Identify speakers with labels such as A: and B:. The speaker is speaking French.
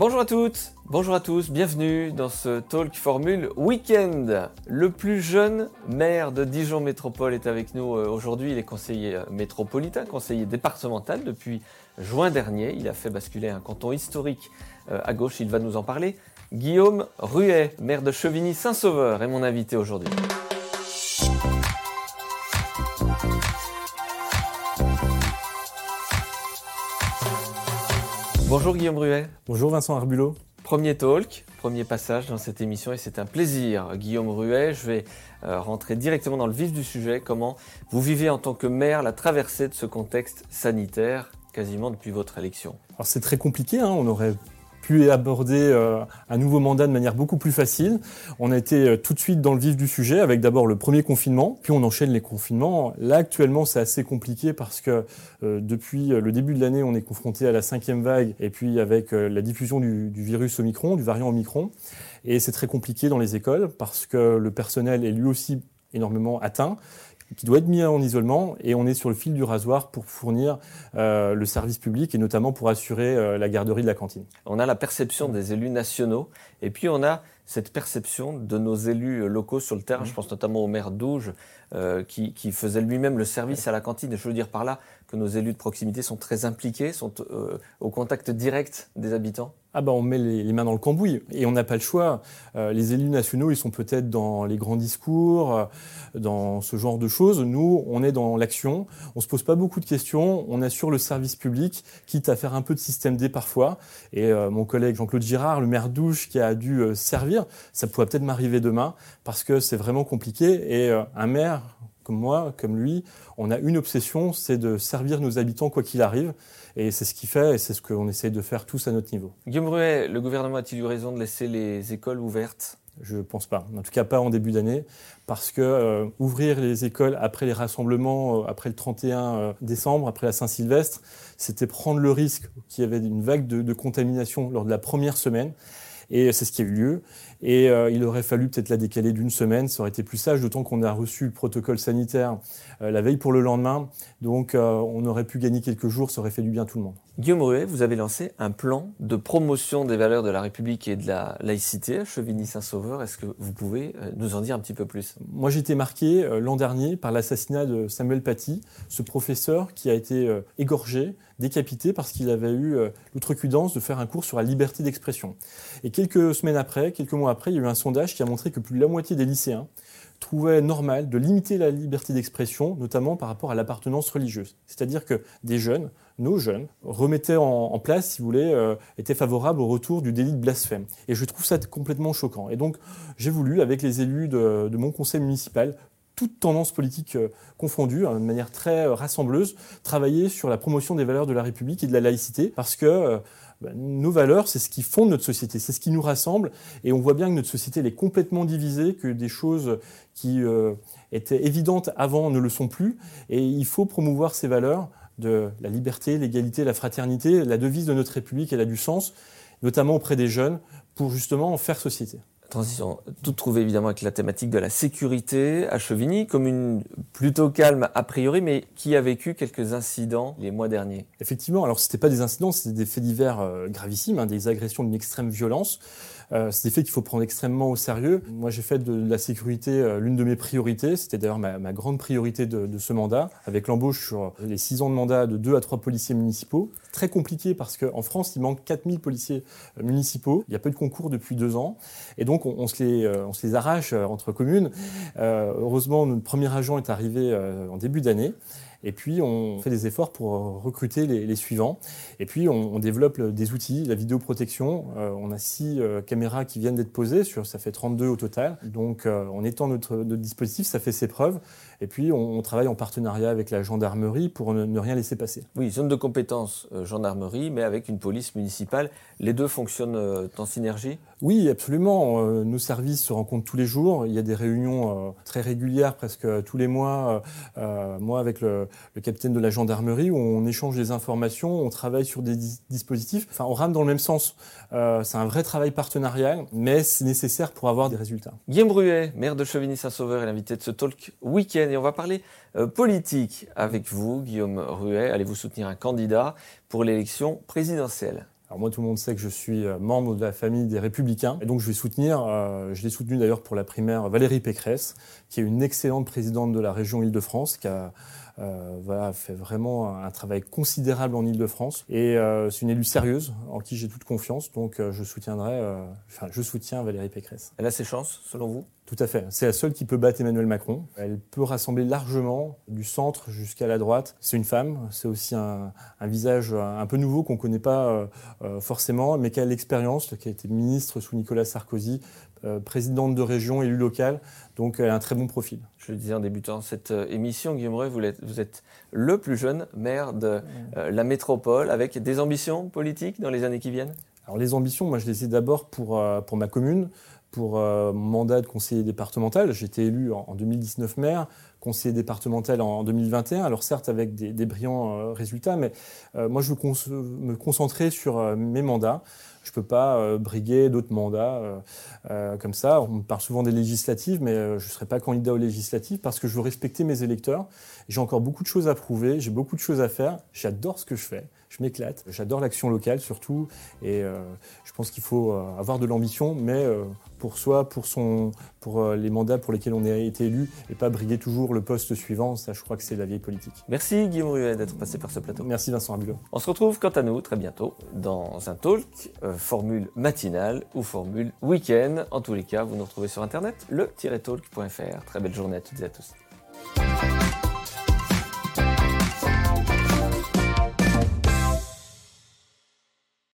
A: Bonjour à toutes, bonjour à tous, bienvenue dans ce Talk Formule Weekend. Le plus jeune maire de Dijon Métropole est avec nous euh, aujourd'hui. Il est conseiller euh, métropolitain, conseiller départemental depuis juin dernier. Il a fait basculer un canton historique euh, à gauche, il va nous en parler. Guillaume Ruet, maire de Chevigny-Saint-Sauveur, est mon invité aujourd'hui. Bonjour Guillaume Ruet.
B: Bonjour Vincent Arbulot.
A: Premier talk, premier passage dans cette émission et c'est un plaisir. Guillaume Ruet, je vais euh, rentrer directement dans le vif du sujet. Comment vous vivez en tant que maire la traversée de ce contexte sanitaire quasiment depuis votre élection?
B: Alors c'est très compliqué, hein. on aurait pu aborder euh, un nouveau mandat de manière beaucoup plus facile. On a été euh, tout de suite dans le vif du sujet avec d'abord le premier confinement, puis on enchaîne les confinements. Là actuellement c'est assez compliqué parce que euh, depuis le début de l'année on est confronté à la cinquième vague et puis avec la diffusion du, du virus Omicron, du variant Omicron. Et c'est très compliqué dans les écoles parce que le personnel est lui aussi énormément atteint qui doit être mis en isolement et on est sur le fil du rasoir pour fournir euh, le service public et notamment pour assurer euh, la garderie de la cantine.
A: On a la perception des élus nationaux et puis on a cette perception de nos élus locaux sur le terrain. Je pense notamment au maire d'Auge euh, qui, qui, faisait lui-même le service à la cantine. Et je veux dire par là que nos élus de proximité sont très impliqués, sont euh, au contact direct des habitants
B: ah ben on met les, mains dans le cambouis et on n'a pas le choix. Euh, les élus nationaux, ils sont peut-être dans les grands discours, euh, dans ce genre de choses. Nous, on est dans l'action. On se pose pas beaucoup de questions. On assure le service public, quitte à faire un peu de système D parfois. Et euh, mon collègue Jean-Claude Girard, le maire d'Ouche, qui a dû servir, ça pourrait peut-être m'arriver demain parce que c'est vraiment compliqué. Et un maire comme moi, comme lui, on a une obsession, c'est de servir nos habitants quoi qu'il arrive. Et c'est ce qu'il fait et c'est ce qu'on essaie de faire tous à notre niveau.
A: Guillaume Ruet, le gouvernement a-t-il eu raison de laisser les écoles ouvertes?
B: Je ne pense pas. En tout cas, pas en début d'année, parce que euh, ouvrir les écoles après les rassemblements, euh, après le 31 euh, décembre, après la Saint-Sylvestre, c'était prendre le risque qu'il y avait une vague de, de, contamination lors de la première semaine. Et c'est ce qui a eu lieu. Et euh, il aurait fallu peut-être la décaler d'une semaine, ça aurait été plus sage, d'autant qu'on a reçu le protocole sanitaire euh, la veille pour le lendemain. Donc euh, on aurait pu gagner quelques jours, ça aurait fait du bien à tout le monde.
A: Guillaume Ruet, vous avez lancé un plan de promotion des valeurs de la République et de la laïcité à Chevigny-Saint-Sauveur. Est-ce que vous pouvez nous en dire un petit peu plus?
B: Moi j'ai été marqué l'an dernier par l'assassinat de Samuel Paty, ce professeur qui a été égorgé, décapité parce qu'il avait eu l'outrecuidance de faire un cours sur la liberté d'expression. Et quelques semaines après, quelques mois après, il y a eu un sondage qui a montré que plus de la moitié des lycéens trouvaient normal de limiter la liberté d'expression, notamment par rapport à l'appartenance religieuse. C'est-à-dire que des jeunes, nos jeunes, remettaient en, place, si vous voulez, euh, étaient favorables au retour du délit de blasphème. Et je trouve ça complètement choquant. Et donc, j'ai voulu, avec les élus de, mon conseil municipal, toutes tendances politiques euh, confondues, hein, de manière très euh, rassembleuse, travailler sur la promotion des valeurs de la République et de la laïcité, parce que bah, nos valeurs, c'est ce qui fonde notre société, c'est ce qui nous rassemble. Et on voit bien que notre société elle est complètement divisée, que des choses qui euh, étaient évidentes avant ne le sont plus. Et il faut promouvoir ces valeurs de la liberté, l'égalité, la fraternité. La devise de notre République, elle a du sens, notamment auprès des jeunes, pour justement en faire société
A: transition tout trouvé évidemment avec la thématique de la sécurité à Chevigny, comme une plutôt calme a priori, mais qui a vécu quelques incidents les mois derniers.
B: Effectivement, alors c'était pas des incidents, c'était des faits divers euh, gravissimes, hein, des agressions d'une extrême violence. Euh, c'est des faits qu'il faut prendre extrêmement au sérieux. Moi, j'ai fait de la sécurité euh, l'une de mes priorités. C'était d'ailleurs ma, ma, grande priorité de, ce mandat, avec l'embauche sur les six ans de mandat de deux à trois policiers municipaux. Très compliqué parce qu'en France, il manque 4000 policiers euh, municipaux. Il y a peu de concours depuis deux ans. Et donc, on, on se, les, arrache entre communes. Euh, heureusement, notre premier agent est arrivé en début d'année. Et puis, on fait des efforts pour recruter les, les suivants. Et puis, on, on, développe des outils, la vidéoprotection. Euh, on a six euh, caméras qui viennent d'être posées, sur, ça fait 32 au total. Donc, euh, en étant notre, notre, dispositif, ça fait ses preuves. Et puis, on, on travaille en partenariat avec la gendarmerie pour ne, ne rien laisser passer.
A: Oui, zone de compétence euh, gendarmerie, mais avec une police municipale. Les deux fonctionnent euh, en synergie?
B: Oui, absolument. Euh, nos services se rencontrent tous les jours. Il y a des réunions très régulières, presque tous les mois. moi, avec le, le capitaine de la gendarmerie où on échange des informations, on travaille sur des dispositifs. Enfin, on rame dans le même sens. Euh, c'est un vrai travail partenarial, mais c'est nécessaire pour avoir des résultats.
A: Guillaume Bruet, maire de Chevigny-Saint-Sauveur, est l'invité de ce talk week-end et on va parler euh, politique avec vous, Guillaume Ruet. Allez-vous soutenir un candidat pour l'élection présidentielle?
B: Alors moi, tout le monde sait que je suis euh, membre de la famille des Républicains. Et donc, je vais soutenir, euh, je l'ai soutenu d'ailleurs pour la primaire, Valérie Pécresse, qui est une excellente présidente de la région Île-de-France, qui a euh, voilà, fait vraiment un travail considérable en Ile-de-France. Et euh, c'est une élue sérieuse en qui j'ai toute confiance. Donc euh, je soutiendrai, enfin je soutiens Valérie Pécresse.
A: Elle a ses chances, selon vous?
B: Tout à fait. C'est la seule qui peut battre Emmanuel Macron. Elle peut rassembler largement du centre jusqu'à la droite. C'est une femme. C'est aussi un, un, visage un peu nouveau qu'on ne connaît pas forcément, mais qui a l'expérience, qui a été ministre sous Nicolas Sarkozy, présidente de région, élue locale. Donc elle a un très bon profil.
A: Je le disais en débutant cette euh, émission, Guillaume Roy, vous, vous, êtes le plus jeune maire de euh, la métropole avec des ambitions politiques dans les années qui viennent?
B: Alors les ambitions, moi je les ai d'abord pour, euh, pour ma commune, pour mon mandat de conseiller départemental. J'ai été élu en, 2019 maire, conseiller départemental en, 2021. Alors certes avec des, brillants résultats, mais moi je veux me concentrer sur mes mandats. Je ne peux pas euh, briguer d'autres mandats euh, euh, comme ça. On me parle souvent des législatives, mais je ne serai pas candidat aux législatives parce que je veux respecter mes électeurs. J'ai encore beaucoup de choses à prouver, j'ai beaucoup de choses à faire. J'adore ce que je fais, je m'éclate. J'adore l'action locale surtout. Et je pense qu'il faut avoir de l'ambition, mais pour soi, pour, son, pour euh, les mandats pour lesquels on a été élu, et pas briguer toujours le poste suivant. Ça, je crois que c'est la vieille politique.
A: Merci Guillaume Ruet d'être passé par ce plateau.
B: Merci Vincent Abulot.
A: On se retrouve quant à nous très bientôt dans un talk, euh, formule matinale ou formule week-end. En tous les cas, vous nous retrouvez sur internet, le-talk.fr. Très belle journée à toutes et à tous.